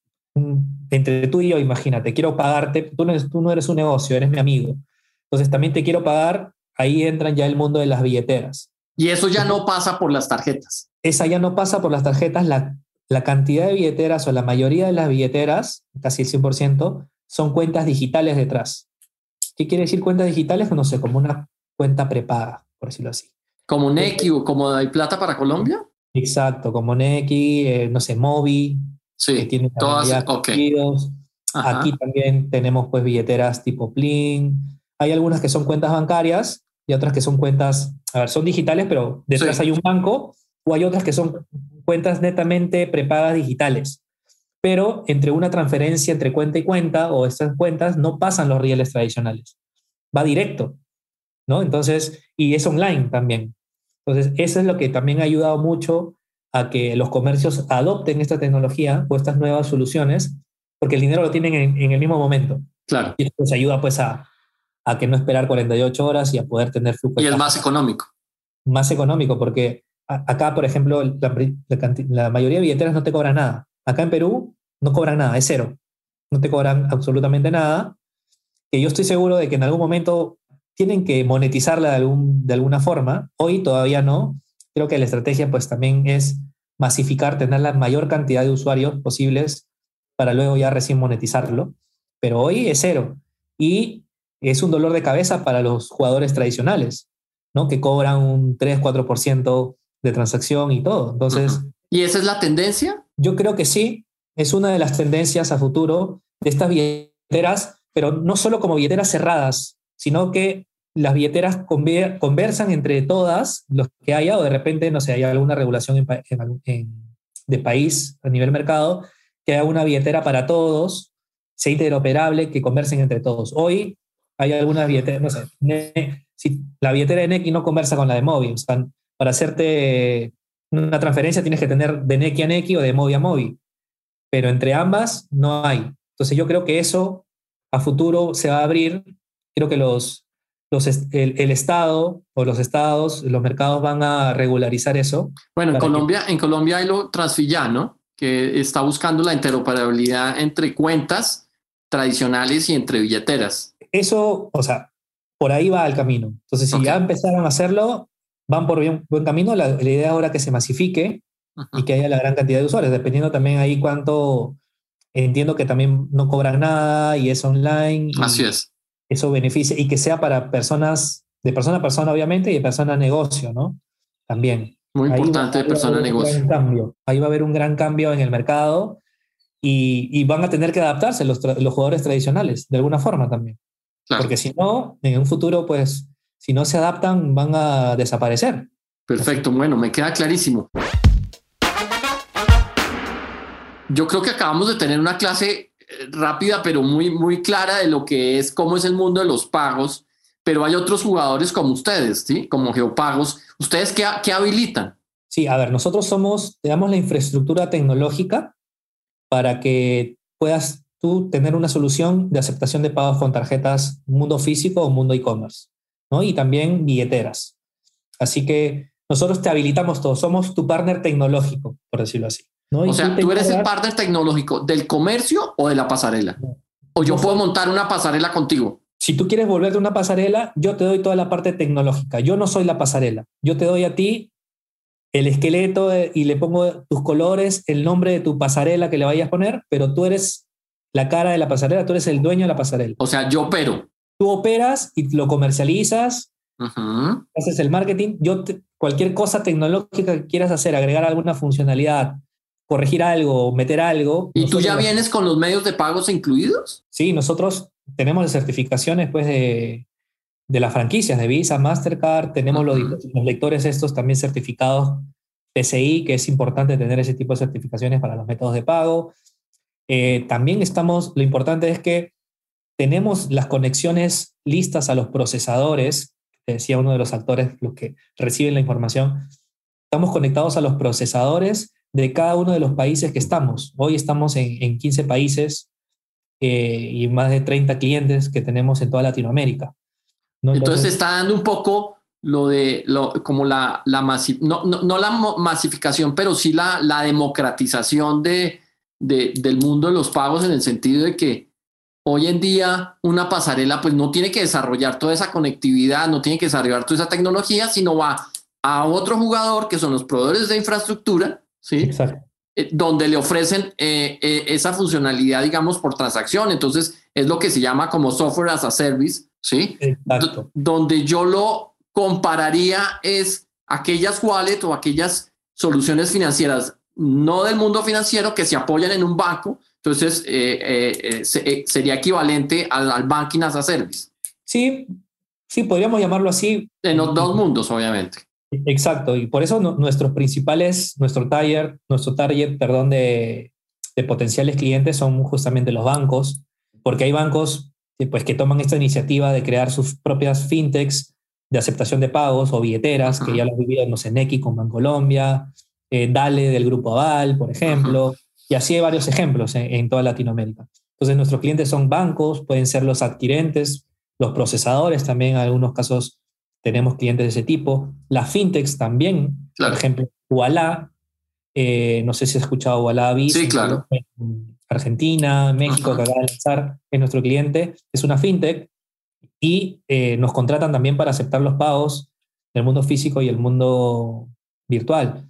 entre tú y yo, imagínate, quiero pagarte, tú no, tú no eres un negocio, eres mi amigo, entonces también te quiero pagar, ahí entran ya el mundo de las billeteras. Y eso ya no pasa por las tarjetas. Esa ya no pasa por las tarjetas. La, la cantidad de billeteras o la mayoría de las billeteras, casi el 100%, son cuentas digitales detrás. ¿Qué quiere decir cuentas digitales? No sé, como una cuenta prepaga, por decirlo así. ¿Como Neki o como hay plata para Colombia? Exacto, como Neki, eh, no sé, Mobi. Sí, que tiene todas. Okay. Aquí también tenemos pues billeteras tipo Plin. Hay algunas que son cuentas bancarias y otras que son cuentas, a ver, son digitales, pero detrás hay un banco, o hay otras que son cuentas netamente prepagas digitales. Pero entre una transferencia entre cuenta y cuenta o estas cuentas no pasan los rieles tradicionales. Va directo, ¿no? Entonces, y es online también. Entonces, eso es lo que también ha ayudado mucho a que los comercios adopten esta tecnología o estas nuevas soluciones, porque el dinero lo tienen en, en el mismo momento. Claro. Y eso ayuda pues a, a que no esperar 48 horas y a poder tener flujo. Y es más económico. Más económico, porque acá, por ejemplo, la, mayoría de billeteras no te cobran nada. Acá en Perú no cobran nada, es cero. No te cobran absolutamente nada. Que yo estoy seguro de que en algún momento tienen que monetizarla de, algún, de alguna forma. Hoy todavía no. Creo que la estrategia pues también es masificar, tener la mayor cantidad de usuarios posibles para luego ya recién monetizarlo. Pero hoy es cero. Y es un dolor de cabeza para los jugadores tradicionales, ¿no? Que cobran un 3, 4% de transacción y todo. Entonces... ¿Y esa es la tendencia? Yo creo que sí. Es una de las tendencias a futuro de estas billeteras, pero no solo como billeteras cerradas, sino que las billeteras conversan entre todas, los que haya, o de repente, no sé, hay alguna regulación de país a nivel mercado, que haya una billetera para todos, sea interoperable, que conversen entre todos. Hoy hay algunas billeteras, no sé, si la billetera de Neki no conversa con la de Mobi, o para hacerte una transferencia tienes que tener de Neki a Neki o de Mobi a Mobi, pero entre ambas no hay. Entonces yo creo que eso a futuro se va a abrir, creo que los, los el, Estado o los estados, los mercados van a regularizar eso. Bueno, en Colombia, en Colombia hay lo Transfillano, que está buscando la interoperabilidad entre cuentas tradicionales y entre billeteras eso, o sea, por ahí va el camino. Entonces, si ya empezaron a hacerlo, van por bien, buen camino. La, idea ahora que se masifique y que haya la gran cantidad de usuarios, dependiendo también ahí cuánto, entiendo que también no cobran nada y es online. Así es. Eso beneficia y que sea para personas, de persona a persona obviamente y de persona a negocio, ¿no? también. Muy importante de persona de negocio. Cambio. Ahí va a haber un gran cambio en el mercado y, van a tener que adaptarse los, los, jugadores tradicionales, de alguna forma también. Porque si no, en un futuro, pues, si no se adaptan, van a desaparecer. Perfecto, bueno, me queda clarísimo. Yo creo que acabamos de tener una clase eh, rápida, pero muy, muy clara de lo que es, cómo es el mundo de los pagos, pero hay otros jugadores como ustedes, ¿sí? Como Geopagos. ¿Ustedes qué, qué habilitan? Sí, a ver, nosotros somos, te damos la infraestructura tecnológica para que puedas tú tener una solución de aceptación de pagos con tarjetas mundo físico o mundo e-commerce, ¿no? Y también billeteras. Así que nosotros te habilitamos todo, somos tu partner tecnológico, por decirlo así. O sea, tú, eres el partner tecnológico del comercio o de la pasarela. O yo puedo montar una pasarela contigo. Si tú quieres volverte una pasarela, yo te doy toda la parte tecnológica. Yo no soy la pasarela. Yo te doy a ti el esqueleto y le pongo tus colores, el nombre de tu pasarela que le vayas a poner, pero tú eres la cara de la pasarela, tú eres el dueño de la pasarela. O sea, yo opero. Tú operas y lo comercializas, haces el marketing. Yo cualquier cosa tecnológica que quieras hacer, agregar alguna funcionalidad, corregir algo, meter algo. ¿Y tú ya vienes con los medios de pagos incluidos? Sí, nosotros tenemos las certificaciones pues, de, de las franquicias de Visa, Mastercard, tenemos los, lectores estos también certificados PCI, que es importante tener ese tipo de certificaciones para los métodos de pago. Eh, también estamos, lo importante es que tenemos las conexiones listas a los procesadores, decía uno de los actores, los que reciben la información, estamos conectados a los procesadores de cada uno de los países que estamos. Hoy estamos en, 15 países eh, y más de 30 clientes que tenemos en toda Latinoamérica. Entonces, está dando un poco lo de lo, como la, la no, no, la masificación, pero sí la, la democratización de, de, del mundo de los pagos en el sentido de que hoy en día una pasarela pues no tiene que desarrollar toda esa conectividad, no tiene que desarrollar toda esa tecnología, sino va a otro jugador que son los proveedores de infraestructura ¿sí? Eh, donde le ofrecen eh, eh, esa funcionalidad, digamos, por transacción. Entonces, es lo que se llama como software as a service, ¿sí? donde yo lo compararía es aquellas wallets o aquellas soluciones financieras no del mundo financiero que se apoyan en un banco. Entonces, sería equivalente al, al, banking as a service. Sí, sí, podríamos llamarlo así. En los dos mundos, obviamente. Exacto, y por eso nuestros principales, nuestro target, nuestro target, perdón, de, potenciales clientes son justamente los bancos, porque hay bancos pues, que toman esta iniciativa de crear sus propias fintechs de aceptación de pagos o billeteras, que ya lo vivimos en Nequi con Bancolombia, eh, Dale del Grupo Aval, por ejemplo, y así hay varios ejemplos en, en toda Latinoamérica. Entonces nuestros clientes son bancos, pueden ser los adquirentes, los procesadores también, en algunos casos tenemos clientes de ese tipo. Las fintechs también, por ejemplo, Ualá, eh, no sé si has escuchado Ualá Sí, claro. Argentina, México, que acaba de lanzar, es nuestro cliente, es una fintech y eh, nos contratan también para aceptar los pagos del mundo físico y el mundo virtual.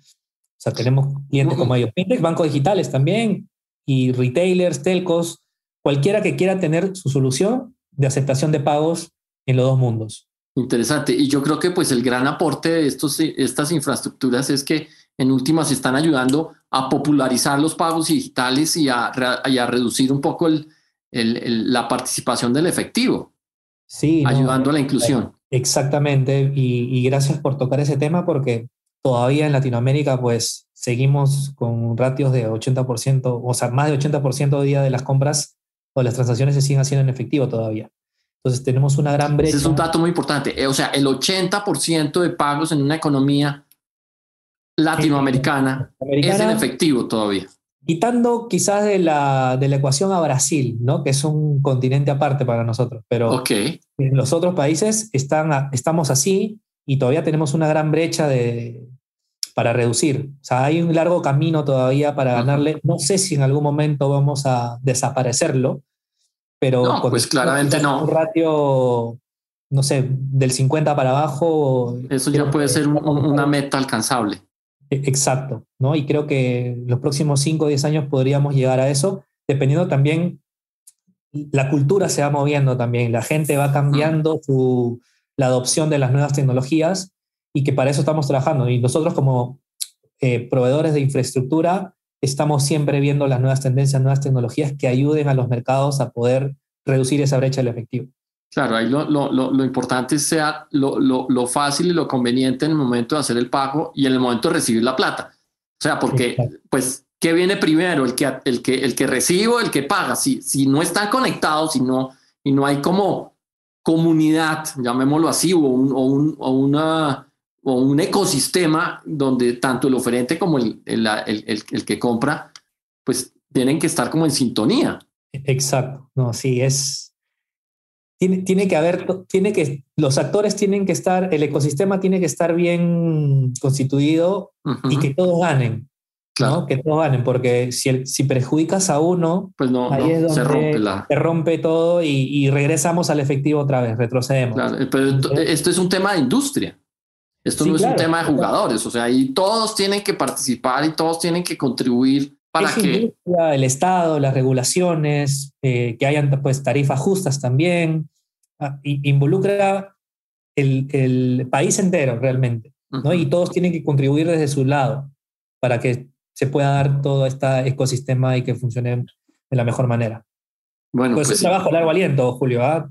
Sea, tenemos clientes como ellos, fintech, bancos digitales también, y retailers, telcos, cualquiera que quiera tener su solución de aceptación de pagos en los dos mundos. Interesante. Y yo creo que pues el gran aporte de estos, estas infraestructuras es que en últimas están ayudando a popularizar los pagos digitales y a, a reducir un poco el, el, la participación del efectivo. Sí. Ayudando a la inclusión. Exactamente. Y, y, gracias por tocar ese tema porque todavía en Latinoamérica pues seguimos con ratios de 80%, o sea, más de 80% hoy día de las compras o las transacciones se siguen haciendo en efectivo todavía. Entonces tenemos una gran brecha. Ese es un dato muy importante. Eh, o sea, el 80% de pagos en una economía latinoamericana es en efectivo todavía. Quitando quizás de la, de la ecuación a Brasil, ¿no? que es un continente aparte para nosotros, pero okay. en los otros países están, estamos así y todavía tenemos una gran brecha de, para reducir. O sea, hay un largo camino todavía para ganarle. No sé si en algún momento vamos a desaparecerlo, pero no, pues claramente no. Un ratio, no sé, del 50 para abajo. Eso ya puede ser una meta alcanzable. E, exacto, ¿no? Y creo que los próximos 5 o 10 años podríamos llegar a eso, dependiendo también, la cultura se va moviendo también, la gente va cambiando su, la adopción de las nuevas tecnologías y que para eso estamos trabajando. Y nosotros como eh, proveedores de infraestructura estamos siempre viendo las nuevas tendencias, nuevas tecnologías que ayuden a los mercados a poder reducir esa brecha del efectivo. Claro, ahí lo, lo, lo, importante sea lo, lo, fácil y lo conveniente en el momento de hacer el pago y en el momento de recibir la plata. O sea, porque, pues, ¿qué viene primero? ¿El que, el que, el que recibe o el que paga? Si, si no están conectados si no, y no hay como comunidad, llamémoslo así, o un, o un, o una, o un ecosistema donde tanto el oferente como el, el, el, el que compra, pues tienen que estar como en sintonía. Exacto, no, sí, es, tiene, tiene, que haber, tiene que, los actores tienen que estar, el ecosistema tiene que estar bien constituido y que todos ganen. Claro. Que todos ganen, porque si, si perjudicas a uno, pues no, ahí es donde se rompe, la... se rompe todo y, y, regresamos al efectivo otra vez, retrocedemos. Claro, pero esto es un tema de industria. Esto no es un tema de jugadores, o sea, ahí todos tienen que participar y todos tienen que contribuir para que... El Estado, las regulaciones, eh, que hayan pues tarifas justas también, ah, involucra el, el, país entero realmente, ¿no? Y todos tienen que contribuir desde su lado para que se pueda dar todo este ecosistema y que funcione de la mejor manera. Bueno, pues, pues es un trabajo largo aliento, Julio. ¿ah?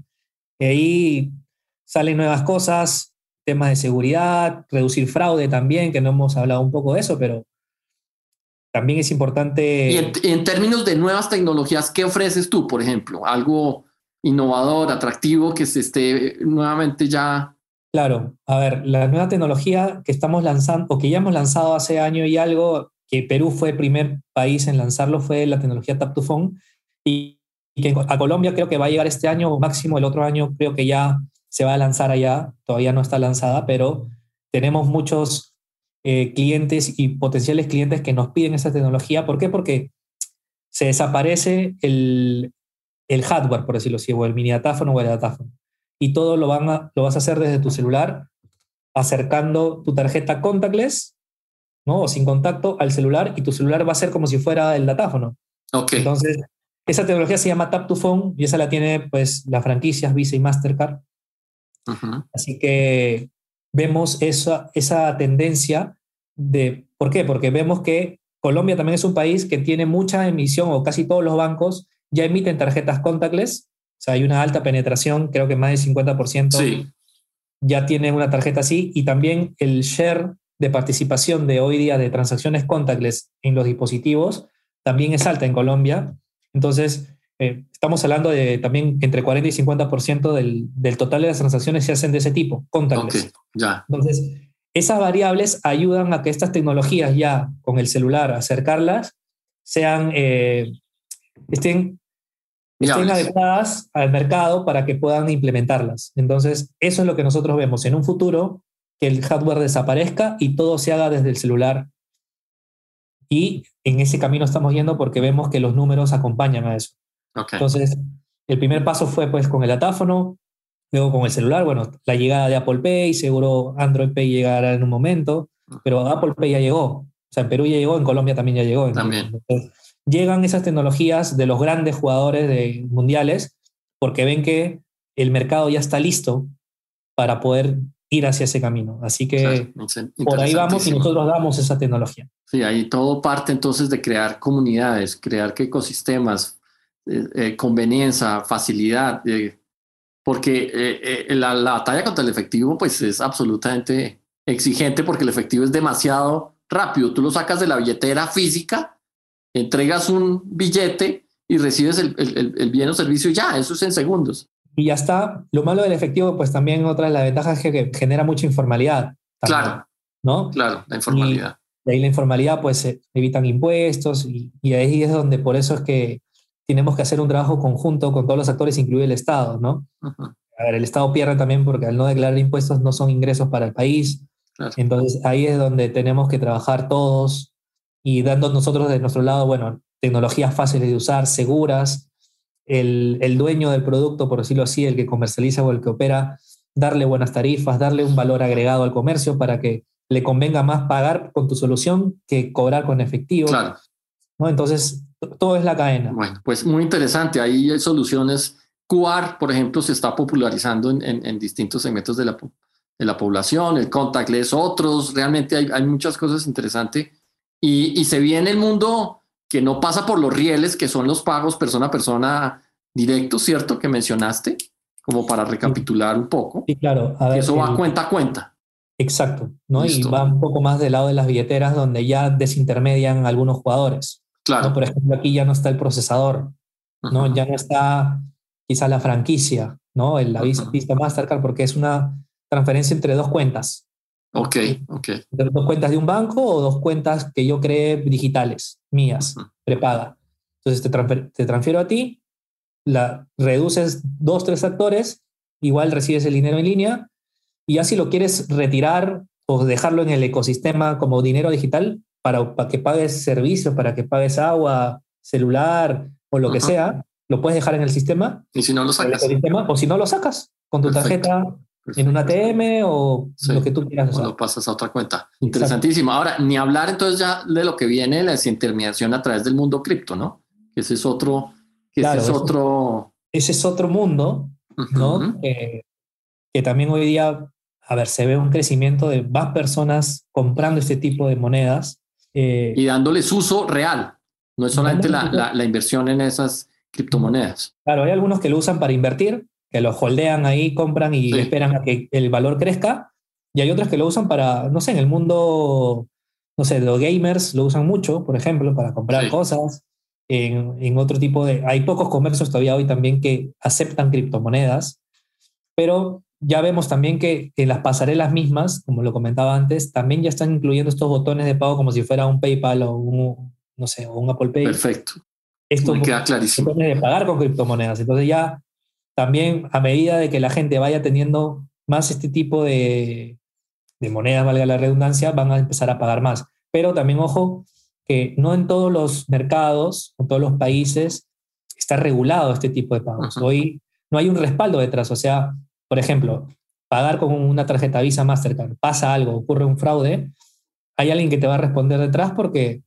Y ahí salen nuevas cosas, temas de seguridad, reducir fraude también, que no hemos hablado un poco de eso, pero también es importante... Y en, términos de nuevas tecnologías, ¿qué ofreces tú, por ejemplo? Algo innovador, atractivo, que se esté nuevamente ya... Claro, a ver, la nueva tecnología que estamos lanzando, o que ya hemos lanzado hace año y algo, que Perú fue el primer país en lanzarlo, fue la tecnología Tap to Phone, y, y que a Colombia creo que va a llegar este año, o máximo el otro año creo que ya se va a lanzar allá, todavía no está lanzada, pero tenemos muchos eh, clientes y potenciales clientes que nos piden esa tecnología. ¿Por qué? Porque se desaparece el, el hardware, por decirlo así, o el mini datáfono o el datáfono. Y todo lo, van a, lo vas a hacer desde tu celular, acercando tu tarjeta contactless, ¿no? O sin contacto al celular, y tu celular va a ser como si fuera el datáfono. Okay. Entonces, esa tecnología se llama Tap to Phone y esa la tiene pues las franquicias Visa y Mastercard. Así que vemos esa, esa tendencia de, ¿por qué? Porque vemos que Colombia también es un país que tiene mucha emisión, o casi todos los bancos ya emiten tarjetas contactless, o sea, hay una alta penetración, creo que más del 50% ya tienen una tarjeta así, y también el share de participación de hoy día de transacciones contactless en los dispositivos también es alta en Colombia. Entonces, eh, estamos hablando de también entre 40 y 50% del, del total de las transacciones se hacen de ese tipo, contactless. ya. Entonces, esas variables ayudan a que estas tecnologías ya con el celular, acercarlas, sean, eh, estén, estén adecuadas al mercado para que puedan implementarlas. Entonces, eso es lo que nosotros vemos en un futuro, que el hardware desaparezca y todo se haga desde el celular. Y en ese camino estamos yendo porque vemos que los números acompañan a eso. Entonces, el primer paso fue pues con el datáfono, luego con el celular, bueno, la llegada de Apple Pay, seguro Android Pay llegará en un momento, pero Apple Pay ya llegó. O sea, en Perú ya llegó, en Colombia también ya llegó. También. llegan esas tecnologías de los grandes jugadores de mundiales porque ven que el mercado ya está listo para poder ir hacia ese camino. Así que por ahí vamos y nosotros damos esa tecnología. Sí, ahí todo parte entonces de crear comunidades, crear ecosistemas, eh, eh, conveniencia, facilidad, eh, porque la, la, batalla contra el efectivo pues es absolutamente exigente porque el efectivo es demasiado rápido. Tú lo sacas de la billetera física, entregas un billete y recibes el, el, el bien o servicio ya, eso es en segundos. Y ya está. Lo malo del efectivo, pues también otra de las ventajas es que genera mucha informalidad. claro. ¿No? Claro, la informalidad. Y de ahí la informalidad, pues evitan impuestos y, y ahí es donde por eso es que tenemos que hacer un trabajo conjunto con todos los actores, incluido el Estado, ¿no? A ver, el Estado pierde también porque al no declarar impuestos no son ingresos para el país. Entonces ahí es donde tenemos que trabajar todos y dando nosotros de nuestro lado, bueno, tecnologías fáciles de usar, seguras, el, el dueño del producto, por decirlo así, el que comercializa o el que opera, darle buenas tarifas, darle un valor agregado al comercio para que le convenga más pagar con tu solución que cobrar con efectivo. Claro. ¿no? Entonces, todo es la cadena. Bueno, pues muy interesante. Ahí hay soluciones. QR, por ejemplo, se está popularizando en, en, distintos segmentos de la, de la población, el contactless, otros, realmente hay, hay muchas cosas interesantes y, y, se viene el mundo que no pasa por los rieles, que son los pagos persona a persona directos, ¿cierto? Que mencionaste, como para recapitular un poco. Sí, claro. A ver, eso va cuenta a cuenta. Exacto, ¿no? Y va un poco más del lado de las billeteras donde ya desintermedian algunos jugadores. Claro. Por ejemplo, aquí ya no está el procesador, ¿no? Ya no está quizá la franquicia, ¿no? El, la Visa Mastercard, porque es una transferencia entre dos cuentas. Ok, ok. Entre dos cuentas de un banco o dos cuentas que yo creé digitales, mías, prepaga. Entonces te, te transfiero a ti, la reduces dos, tres actores, igual recibes el dinero en línea y ya si lo quieres retirar o dejarlo en el ecosistema como dinero digital para, para que pagues servicios, para que pagues agua, celular o lo que sea, lo puedes dejar en el sistema. Y si no lo sacas. o si no lo sacas con tu tarjeta en un ATM o lo que tú quieras. O lo pasas a otra cuenta. Interesantísimo. Ahora, ni hablar entonces ya de lo que viene la desintermediación a través del mundo cripto, ¿no? Ese es otro. ese es otro. Ese es otro mundo, ¿no? que también hoy día a ver, se ve un crecimiento de más personas comprando este tipo de monedas. Eh, y dándoles uso real, no es solamente la, la, inversión en esas criptomonedas. Claro, hay algunos que lo usan para invertir, que lo holdean ahí, compran y esperan a que el valor crezca, y hay otros que lo usan para, no sé, en el mundo, no sé, los gamers lo usan mucho, por ejemplo, para comprar cosas. En, en, otro tipo de... Hay pocos comercios todavía hoy también que aceptan criptomonedas, pero ya vemos también que en las pasarelas mismas, como lo comentaba antes, también ya están incluyendo estos botones de pago como si fuera un PayPal o un, no sé, o un Apple Pay. Perfecto. Esto Me queda clarísimo. De pagar con criptomonedas. Entonces ya también a medida de que la gente vaya teniendo más este tipo de, de monedas, valga la redundancia, van a empezar a pagar más. Pero también, ojo, que no en todos los mercados o todos los países está regulado este tipo de pagos. Hoy no hay un respaldo detrás. O sea, por ejemplo, pagar con una tarjeta Visa Mastercard, pasa algo, ocurre un fraude, hay alguien que te va a responder detrás porque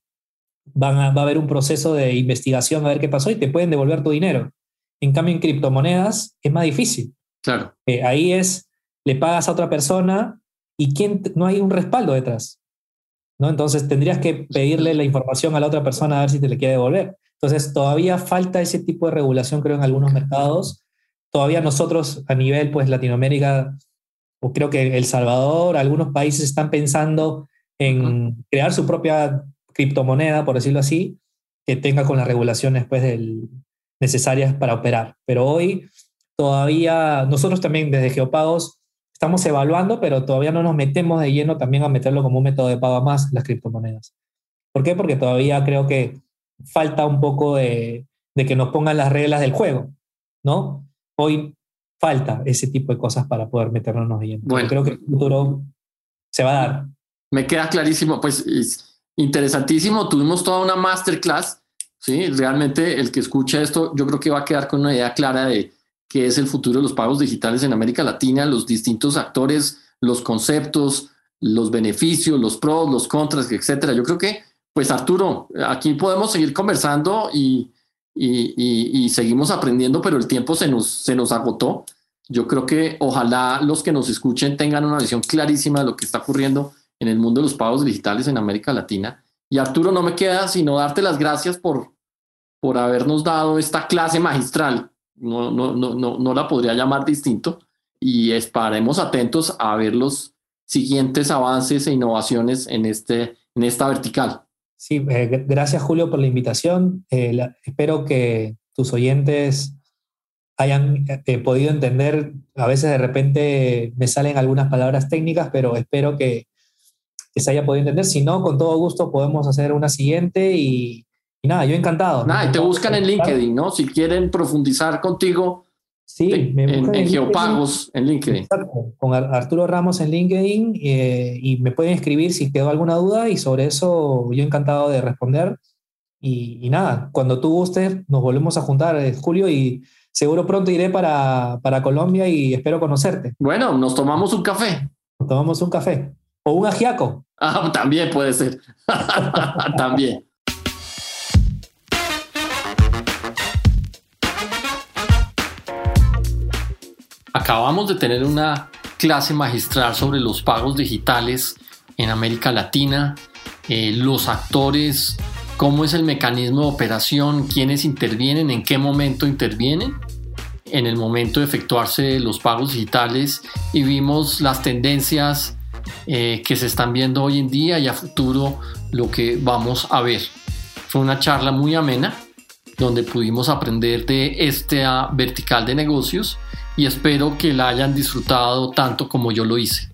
van a, va a haber un proceso de investigación a ver qué pasó y te pueden devolver tu dinero. En cambio, en criptomonedas es más difícil. Claro. Eh, ahí es, le pagas a otra persona y quién, no hay un respaldo detrás. ¿no? Entonces tendrías que pedirle la información a la otra persona a ver si te le quiere devolver. Entonces todavía falta ese tipo de regulación, creo, en algunos mercados todavía nosotros a nivel pues Latinoamérica, o creo que El Salvador, algunos países están pensando en crear su propia criptomoneda, por decirlo así, que tenga con las regulaciones pues, necesarias para operar. Pero hoy todavía nosotros también desde Geopagos estamos evaluando, pero todavía no nos metemos de lleno también a meterlo como un método de pago más las criptomonedas. ¿Por qué? Porque todavía creo que falta un poco de, de que nos pongan las reglas del juego, ¿no? Hoy falta ese tipo de cosas para poder meternos bien. Bueno, creo que el futuro se va a dar. Me queda clarísimo, pues es interesantísimo. Tuvimos toda una masterclass. Sí, realmente el que escucha esto, yo creo que va a quedar con una idea clara de qué es el futuro de los pagos digitales en América Latina, los distintos actores, los conceptos, los beneficios, los pros, los contras, etcétera. Yo creo que, pues Arturo, aquí podemos seguir conversando y, y, seguimos aprendiendo, pero el tiempo se nos, se nos agotó. Yo creo que ojalá los que nos escuchen tengan una visión clarísima de lo que está ocurriendo en el mundo de los pagos digitales en América Latina. Y Arturo, no me queda sino darte las gracias por, por habernos dado esta clase magistral. No, no, no, no, no la podría llamar distinto. Y estaremos atentos a ver los siguientes avances e innovaciones en, este, en esta vertical. Sí, eh, gracias Julio por la invitación. Eh, espero que tus oyentes hayan eh, podido entender. A veces de repente me salen algunas palabras técnicas, pero espero que, se haya podido entender. Si no, con todo gusto podemos hacer una siguiente y, nada, yo encantado. Nada, y te buscan en LinkedIn, ¿no? Si quieren profundizar contigo, Sí, me en, en, Geopagos en LinkedIn. Exacto, con Arturo Ramos en LinkedIn eh, y me pueden escribir si quedó alguna duda y sobre eso yo encantado de responder. Y, nada, cuando tú gustes nos volvemos a juntar, eh, Julio, y seguro pronto iré para, para Colombia y espero conocerte. Bueno, nos tomamos un café. Nos tomamos un café. O un ajiaco. Ah, también puede ser. también. Acabamos de tener una clase magistral sobre los pagos digitales en América Latina, eh, los actores, cómo es el mecanismo de operación, quiénes intervienen, en qué momento intervienen en el momento de efectuarse los pagos digitales y vimos las tendencias eh, que se están viendo hoy en día y a futuro lo que vamos a ver. Fue una charla muy amena donde pudimos aprender de esta vertical de negocios y espero que la hayan disfrutado tanto como yo lo hice.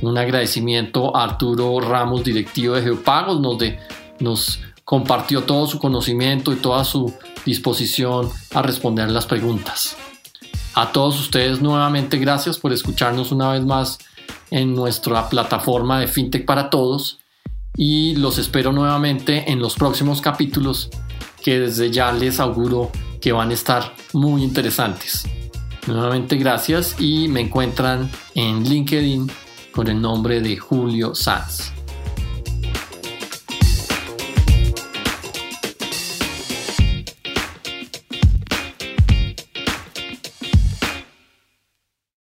Un agradecimiento a Arturo Ramos, directivo de Geopagos, nos, nos compartió todo su conocimiento y toda su disposición a responder las preguntas. A todos ustedes nuevamente gracias por escucharnos una vez más en nuestra plataforma de FinTech para Todos y los espero nuevamente en los próximos capítulos que desde ya les auguro que van a estar muy interesantes. Nuevamente gracias y me encuentran en LinkedIn con el nombre de Julio Sanz.